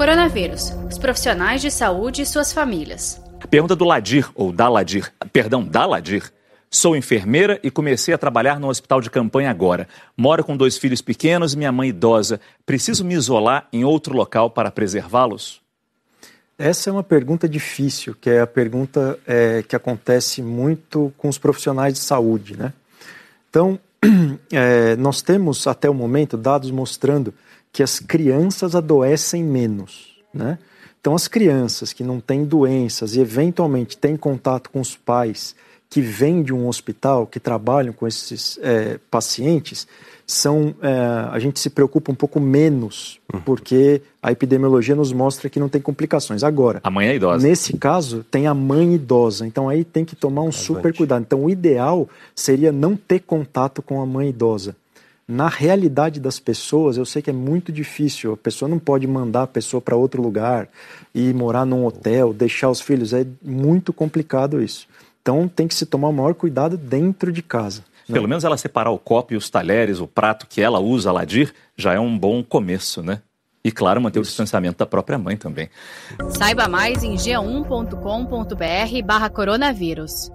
Coronavírus, os profissionais de saúde e suas famílias. Pergunta do Ladir, ou da Ladir, perdão, da Ladir. Sou enfermeira e comecei a trabalhar no hospital de campanha agora. Moro com dois filhos pequenos e minha mãe idosa. Preciso me isolar em outro local para preservá-los? Essa é uma pergunta difícil, que é a pergunta é, que acontece muito com os profissionais de saúde, né? Então, é, nós temos até o momento dados mostrando que as crianças adoecem menos, né? Então, as crianças que não têm doenças e eventualmente têm contato com os pais que vêm de um hospital, que trabalham com esses é, pacientes, são é, a gente se preocupa um pouco menos, uhum. porque a epidemiologia nos mostra que não tem complicações. Agora, a mãe é idosa. Nesse caso, tem a mãe idosa, então aí tem que tomar um super cuidado. Então, o ideal seria não ter contato com a mãe idosa. Na realidade das pessoas, eu sei que é muito difícil. A pessoa não pode mandar a pessoa para outro lugar e morar num hotel, deixar os filhos. É muito complicado isso. Então tem que se tomar o maior cuidado dentro de casa. Né? Pelo menos ela separar o copo e os talheres, o prato que ela usa, Ladir, já é um bom começo, né? E claro, manter o distanciamento da própria mãe também. Saiba mais em g1.com.br barra coronavírus.